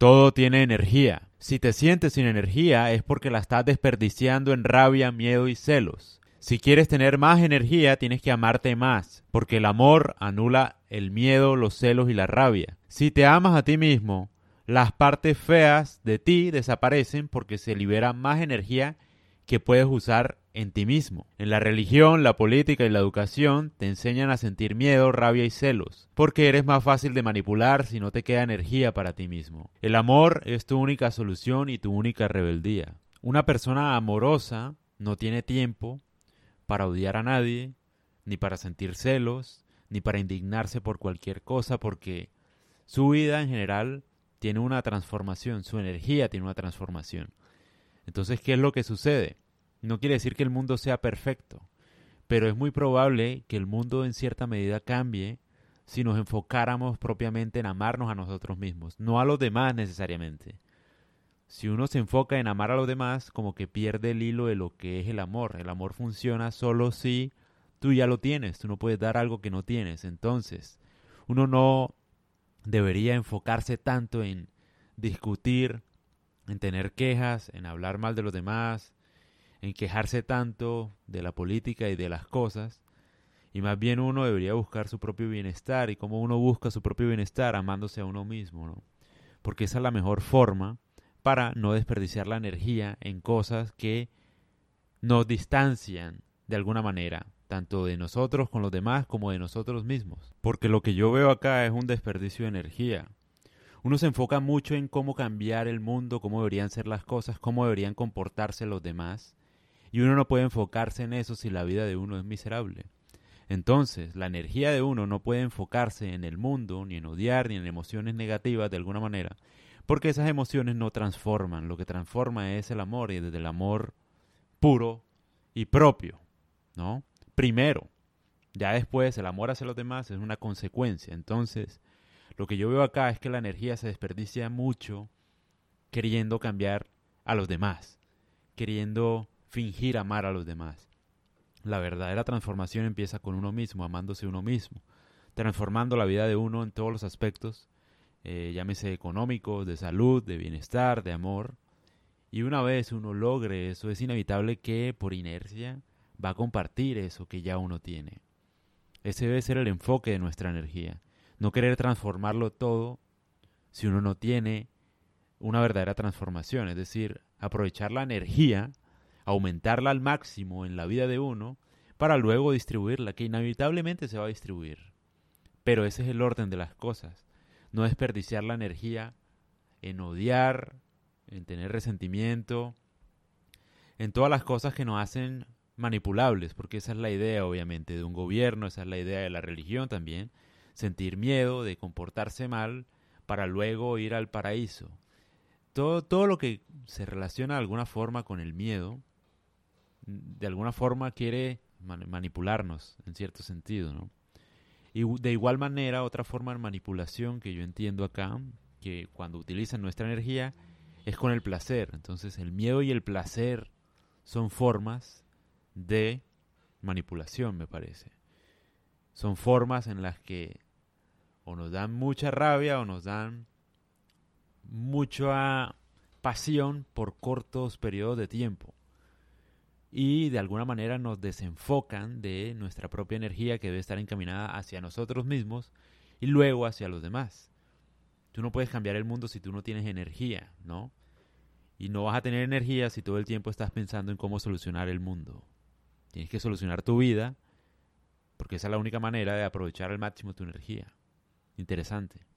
Todo tiene energía. Si te sientes sin energía es porque la estás desperdiciando en rabia, miedo y celos. Si quieres tener más energía, tienes que amarte más, porque el amor anula el miedo, los celos y la rabia. Si te amas a ti mismo, las partes feas de ti desaparecen porque se libera más energía que puedes usar en ti mismo. En la religión, la política y la educación te enseñan a sentir miedo, rabia y celos, porque eres más fácil de manipular si no te queda energía para ti mismo. El amor es tu única solución y tu única rebeldía. Una persona amorosa no tiene tiempo para odiar a nadie, ni para sentir celos, ni para indignarse por cualquier cosa, porque su vida en general tiene una transformación, su energía tiene una transformación. Entonces, ¿qué es lo que sucede? No quiere decir que el mundo sea perfecto, pero es muy probable que el mundo en cierta medida cambie si nos enfocáramos propiamente en amarnos a nosotros mismos, no a los demás necesariamente. Si uno se enfoca en amar a los demás, como que pierde el hilo de lo que es el amor. El amor funciona solo si tú ya lo tienes, tú no puedes dar algo que no tienes. Entonces, uno no debería enfocarse tanto en discutir, en tener quejas, en hablar mal de los demás, en quejarse tanto de la política y de las cosas, y más bien uno debería buscar su propio bienestar y cómo uno busca su propio bienestar amándose a uno mismo, ¿no? Porque esa es la mejor forma para no desperdiciar la energía en cosas que nos distancian de alguna manera, tanto de nosotros con los demás como de nosotros mismos. Porque lo que yo veo acá es un desperdicio de energía. Uno se enfoca mucho en cómo cambiar el mundo, cómo deberían ser las cosas, cómo deberían comportarse los demás. Y uno no puede enfocarse en eso si la vida de uno es miserable. Entonces, la energía de uno no puede enfocarse en el mundo, ni en odiar, ni en emociones negativas de alguna manera, porque esas emociones no transforman, lo que transforma es el amor y desde el amor puro y propio, ¿no? Primero, ya después el amor hacia los demás es una consecuencia. Entonces, lo que yo veo acá es que la energía se desperdicia mucho queriendo cambiar a los demás, queriendo fingir amar a los demás. La verdadera transformación empieza con uno mismo, amándose uno mismo, transformando la vida de uno en todos los aspectos eh, llámese económico, de salud, de bienestar, de amor. Y una vez uno logre eso, es inevitable que por inercia va a compartir eso que ya uno tiene. Ese debe ser el enfoque de nuestra energía. No querer transformarlo todo si uno no tiene una verdadera transformación. Es decir, aprovechar la energía, aumentarla al máximo en la vida de uno, para luego distribuirla, que inevitablemente se va a distribuir. Pero ese es el orden de las cosas no desperdiciar la energía en odiar, en tener resentimiento, en todas las cosas que nos hacen manipulables, porque esa es la idea obviamente de un gobierno, esa es la idea de la religión también, sentir miedo de comportarse mal para luego ir al paraíso. Todo, todo lo que se relaciona de alguna forma con el miedo, de alguna forma quiere manipularnos en cierto sentido, ¿no? Y de igual manera, otra forma de manipulación que yo entiendo acá, que cuando utilizan nuestra energía, es con el placer. Entonces el miedo y el placer son formas de manipulación, me parece. Son formas en las que o nos dan mucha rabia o nos dan mucha pasión por cortos periodos de tiempo y de alguna manera nos desenfocan de nuestra propia energía que debe estar encaminada hacia nosotros mismos y luego hacia los demás. Tú no puedes cambiar el mundo si tú no tienes energía, ¿no? Y no vas a tener energía si todo el tiempo estás pensando en cómo solucionar el mundo. Tienes que solucionar tu vida porque esa es la única manera de aprovechar al máximo tu energía. Interesante.